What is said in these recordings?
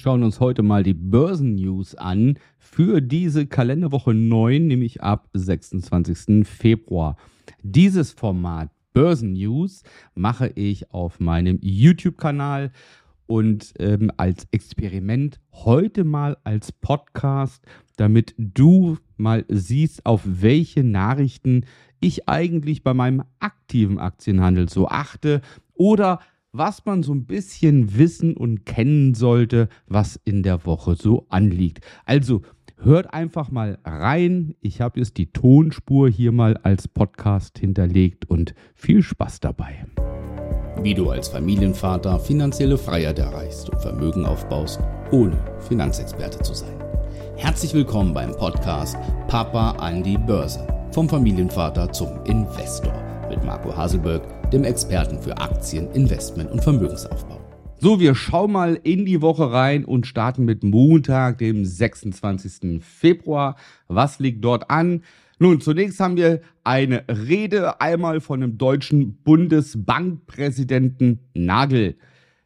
schauen uns heute mal die Börsennews an für diese Kalenderwoche 9, nämlich ab 26. Februar. Dieses Format Börsennews mache ich auf meinem YouTube-Kanal und ähm, als Experiment heute mal als Podcast, damit du mal siehst, auf welche Nachrichten ich eigentlich bei meinem aktiven Aktienhandel so achte oder was man so ein bisschen wissen und kennen sollte, was in der Woche so anliegt. Also hört einfach mal rein. Ich habe jetzt die Tonspur hier mal als Podcast hinterlegt und viel Spaß dabei. Wie du als Familienvater finanzielle Freiheit erreichst und Vermögen aufbaust, ohne Finanzexperte zu sein. Herzlich willkommen beim Podcast Papa an die Börse. Vom Familienvater zum Investor mit Marco Haselberg dem Experten für Aktien, Investment und Vermögensaufbau. So, wir schauen mal in die Woche rein und starten mit Montag, dem 26. Februar. Was liegt dort an? Nun, zunächst haben wir eine Rede einmal von dem deutschen Bundesbankpräsidenten Nagel.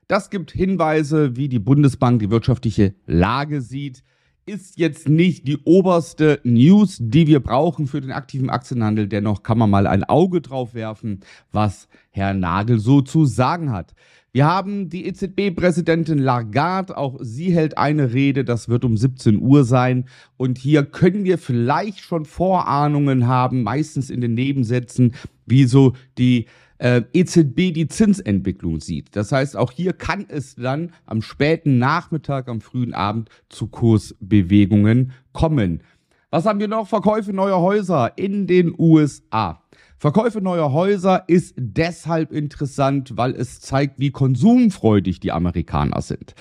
Das gibt Hinweise, wie die Bundesbank die wirtschaftliche Lage sieht ist jetzt nicht die oberste News, die wir brauchen für den aktiven Aktienhandel. Dennoch kann man mal ein Auge drauf werfen, was Herr Nagel so zu sagen hat. Wir haben die EZB-Präsidentin Lagarde, auch sie hält eine Rede, das wird um 17 Uhr sein. Und hier können wir vielleicht schon Vorahnungen haben, meistens in den Nebensätzen, wie so die äh, EZB die Zinsentwicklung sieht. Das heißt, auch hier kann es dann am späten Nachmittag, am frühen Abend zu Kursbewegungen kommen. Was haben wir noch? Verkäufe neuer Häuser in den USA. Verkäufe neuer Häuser ist deshalb interessant, weil es zeigt, wie konsumfreudig die Amerikaner sind.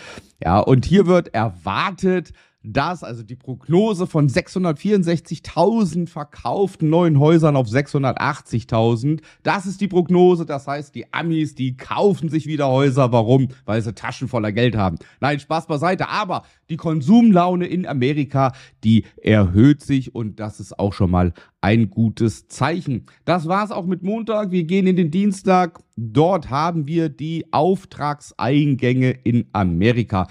Ja, und hier wird erwartet, dass also die Prognose von 664.000 verkauften neuen Häusern auf 680.000, das ist die Prognose. Das heißt, die Amis, die kaufen sich wieder Häuser. Warum? Weil sie Taschen voller Geld haben. Nein, Spaß beiseite. Aber die Konsumlaune in Amerika, die erhöht sich und das ist auch schon mal ein gutes Zeichen. Das war's auch mit Montag. Wir gehen in den Dienstag. Dort haben wir die Auftragseingänge in Amerika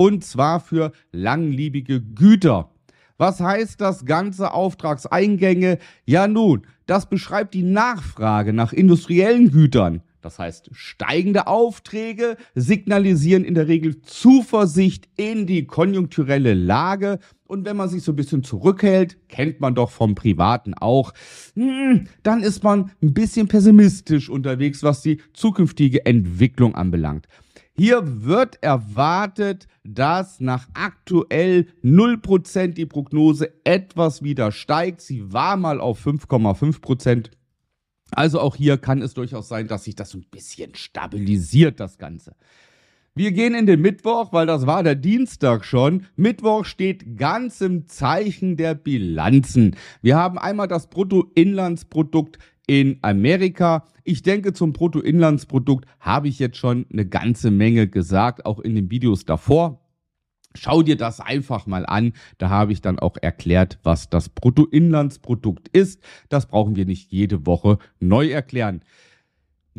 und zwar für langlebige Güter. Was heißt das ganze Auftragseingänge? Ja nun, das beschreibt die Nachfrage nach industriellen Gütern. Das heißt, steigende Aufträge signalisieren in der Regel Zuversicht in die konjunkturelle Lage. Und wenn man sich so ein bisschen zurückhält, kennt man doch vom Privaten auch, hm, dann ist man ein bisschen pessimistisch unterwegs, was die zukünftige Entwicklung anbelangt. Hier wird erwartet, dass nach aktuell 0% die Prognose etwas wieder steigt. Sie war mal auf 5,5%. Also auch hier kann es durchaus sein, dass sich das so ein bisschen stabilisiert, das Ganze. Wir gehen in den Mittwoch, weil das war der Dienstag schon. Mittwoch steht ganz im Zeichen der Bilanzen. Wir haben einmal das Bruttoinlandsprodukt in Amerika. Ich denke, zum Bruttoinlandsprodukt habe ich jetzt schon eine ganze Menge gesagt, auch in den Videos davor. Schau dir das einfach mal an. Da habe ich dann auch erklärt, was das Bruttoinlandsprodukt ist. Das brauchen wir nicht jede Woche neu erklären.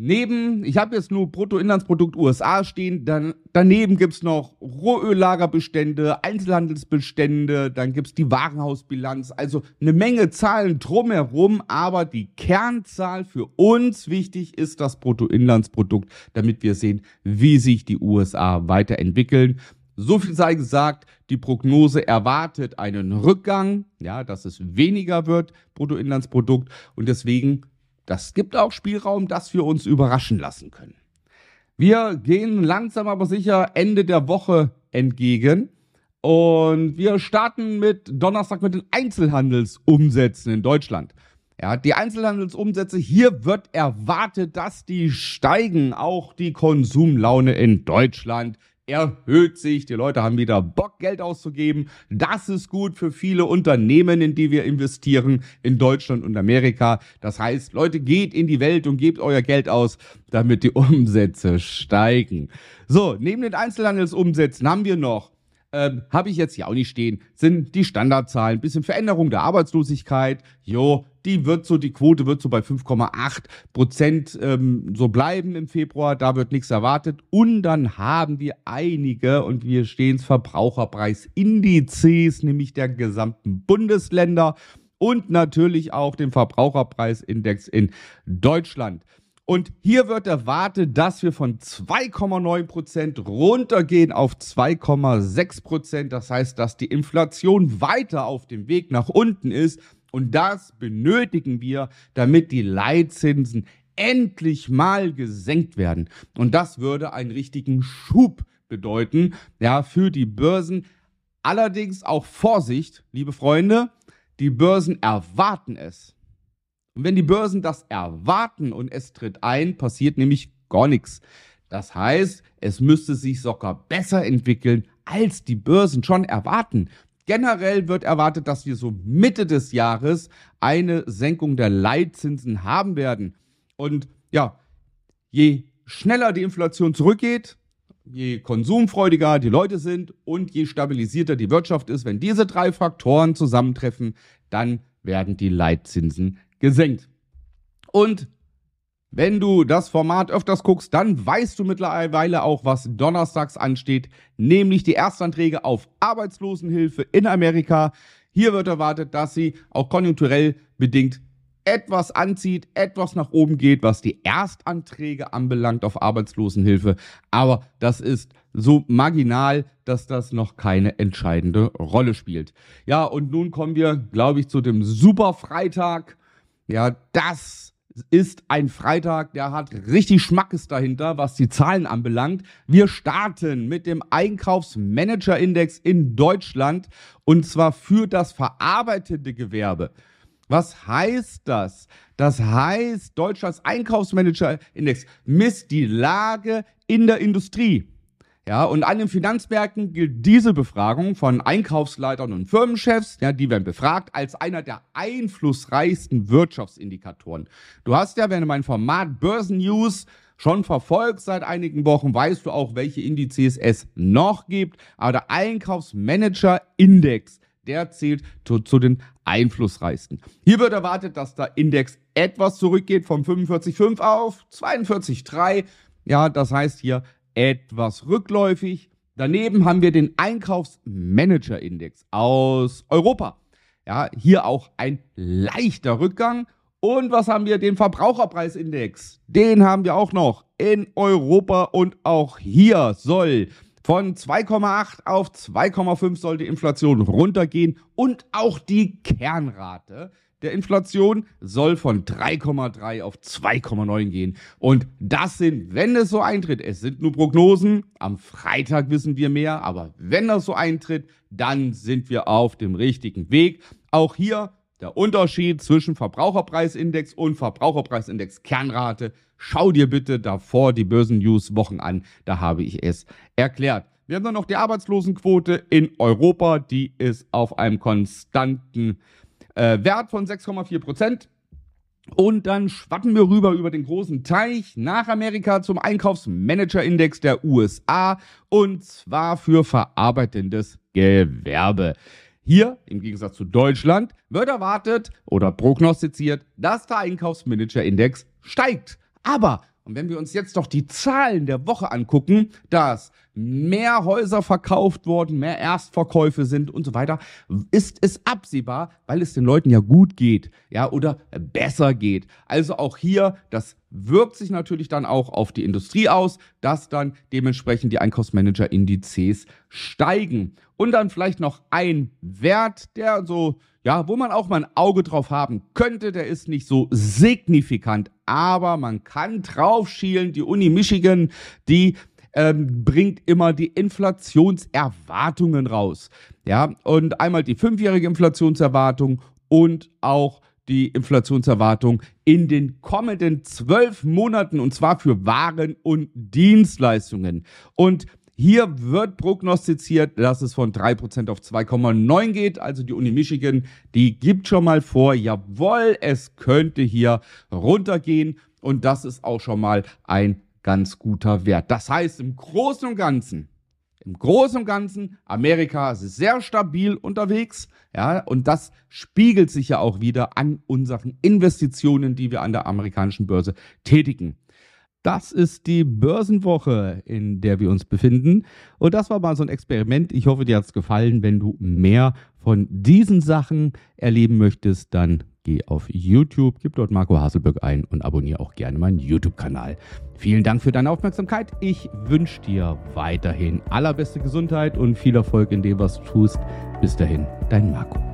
Neben, ich habe jetzt nur Bruttoinlandsprodukt USA stehen, dann daneben gibt's noch Rohöllagerbestände, Einzelhandelsbestände, dann gibt's die Warenhausbilanz, also eine Menge Zahlen drumherum, aber die Kernzahl für uns wichtig ist das Bruttoinlandsprodukt, damit wir sehen, wie sich die USA weiterentwickeln. So viel sei gesagt, die Prognose erwartet einen Rückgang, ja, dass es weniger wird, Bruttoinlandsprodukt, und deswegen das gibt auch Spielraum, dass wir uns überraschen lassen können. Wir gehen langsam aber sicher Ende der Woche entgegen. Und wir starten mit Donnerstag mit den Einzelhandelsumsätzen in Deutschland. Ja, die Einzelhandelsumsätze, hier wird erwartet, dass die steigen. Auch die Konsumlaune in Deutschland erhöht sich. Die Leute haben wieder Bock, Geld auszugeben. Das ist gut für viele Unternehmen, in die wir investieren, in Deutschland und Amerika. Das heißt, Leute, geht in die Welt und gebt euer Geld aus, damit die Umsätze steigen. So, neben den Einzelhandelsumsätzen haben wir noch ähm, habe ich jetzt hier auch nicht stehen, sind die Standardzahlen, bisschen Veränderung der Arbeitslosigkeit, jo, die wird so, die Quote wird so bei 5,8 Prozent ähm, so bleiben im Februar. Da wird nichts erwartet. Und dann haben wir einige, und wir stehen es Verbraucherpreisindizes, nämlich der gesamten Bundesländer und natürlich auch den Verbraucherpreisindex in Deutschland. Und hier wird erwartet, dass wir von 2,9 Prozent runtergehen auf 2,6 Prozent. Das heißt, dass die Inflation weiter auf dem Weg nach unten ist. Und das benötigen wir, damit die Leitzinsen endlich mal gesenkt werden. Und das würde einen richtigen Schub bedeuten, ja, für die Börsen. Allerdings auch Vorsicht, liebe Freunde, die Börsen erwarten es. Und wenn die Börsen das erwarten und es tritt ein, passiert nämlich gar nichts. Das heißt, es müsste sich sogar besser entwickeln, als die Börsen schon erwarten. Generell wird erwartet, dass wir so Mitte des Jahres eine Senkung der Leitzinsen haben werden. Und ja, je schneller die Inflation zurückgeht, je konsumfreudiger die Leute sind und je stabilisierter die Wirtschaft ist, wenn diese drei Faktoren zusammentreffen, dann werden die Leitzinsen gesenkt. Und wenn du das Format öfters guckst, dann weißt du mittlerweile auch, was donnerstags ansteht, nämlich die Erstanträge auf Arbeitslosenhilfe in Amerika. Hier wird erwartet, dass sie auch konjunkturell bedingt etwas anzieht, etwas nach oben geht, was die Erstanträge anbelangt auf Arbeitslosenhilfe. Aber das ist so marginal, dass das noch keine entscheidende Rolle spielt. Ja, und nun kommen wir, glaube ich, zu dem Superfreitag. Ja, das ist ein Freitag, der hat richtig Schmackes dahinter, was die Zahlen anbelangt. Wir starten mit dem Einkaufsmanager-Index in Deutschland und zwar für das verarbeitende Gewerbe. Was heißt das? Das heißt, Deutschlands Einkaufsmanager-Index misst die Lage in der Industrie. Ja, und an den Finanzmärkten gilt diese Befragung von Einkaufsleitern und Firmenchefs, ja, die werden befragt, als einer der einflussreichsten Wirtschaftsindikatoren. Du hast ja, wenn du mein Format Börsen News schon verfolgst seit einigen Wochen, weißt du auch, welche Indizes es noch gibt. Aber der Einkaufsmanager-Index, der zählt zu, zu, den einflussreichsten. Hier wird erwartet, dass der Index etwas zurückgeht von 45,5 auf 42,3. Ja, das heißt hier etwas rückläufig. Daneben haben wir den Einkaufsmanager-Index aus Europa. Ja, hier auch ein leichter Rückgang. Und was haben wir? Den Verbraucherpreisindex. Den haben wir auch noch in Europa und auch hier soll von 2,8 auf 2,5 soll die Inflation runtergehen und auch die Kernrate der Inflation soll von 3,3 auf 2,9 gehen. Und das sind, wenn es so eintritt, es sind nur Prognosen, am Freitag wissen wir mehr, aber wenn das so eintritt, dann sind wir auf dem richtigen Weg. Auch hier der Unterschied zwischen Verbraucherpreisindex und Verbraucherpreisindex Kernrate. Schau dir bitte davor die Börsen-News Wochen an, da habe ich es erklärt. Wir haben dann noch die Arbeitslosenquote in Europa, die ist auf einem konstanten äh, Wert von 6,4 Prozent. Und dann schwappen wir rüber über den großen Teich nach Amerika zum Einkaufsmanager-Index der USA und zwar für verarbeitendes Gewerbe. Hier, im Gegensatz zu Deutschland, wird erwartet oder prognostiziert, dass der Einkaufsmanager-Index steigt. Aber und wenn wir uns jetzt doch die Zahlen der Woche angucken, dass mehr Häuser verkauft wurden, mehr Erstverkäufe sind und so weiter, ist es absehbar, weil es den Leuten ja gut geht, ja, oder besser geht. Also auch hier, das wirkt sich natürlich dann auch auf die Industrie aus, dass dann dementsprechend die Einkaufsmanager-Indizes steigen. Und dann vielleicht noch ein Wert, der so ja, wo man auch mal ein Auge drauf haben könnte. Der ist nicht so signifikant, aber man kann drauf schielen. Die Uni Michigan, die ähm, bringt immer die Inflationserwartungen raus. Ja, und einmal die fünfjährige Inflationserwartung und auch die Inflationserwartung in den kommenden zwölf Monaten und zwar für Waren und Dienstleistungen. Und hier wird prognostiziert, dass es von 3% auf 2,9 geht. Also die Uni Michigan, die gibt schon mal vor, jawohl, es könnte hier runtergehen. Und das ist auch schon mal ein ganz guter Wert. Das heißt, im Großen und Ganzen im Großen und Ganzen, Amerika ist sehr stabil unterwegs, ja, und das spiegelt sich ja auch wieder an unseren Investitionen, die wir an der amerikanischen Börse tätigen. Das ist die Börsenwoche, in der wir uns befinden. Und das war mal so ein Experiment. Ich hoffe, dir hat es gefallen. Wenn du mehr von diesen Sachen erleben möchtest, dann geh auf YouTube, gib dort Marco Haselböck ein und abonniere auch gerne meinen YouTube-Kanal. Vielen Dank für deine Aufmerksamkeit. Ich wünsche dir weiterhin allerbeste Gesundheit und viel Erfolg in dem, was du tust. Bis dahin, dein Marco.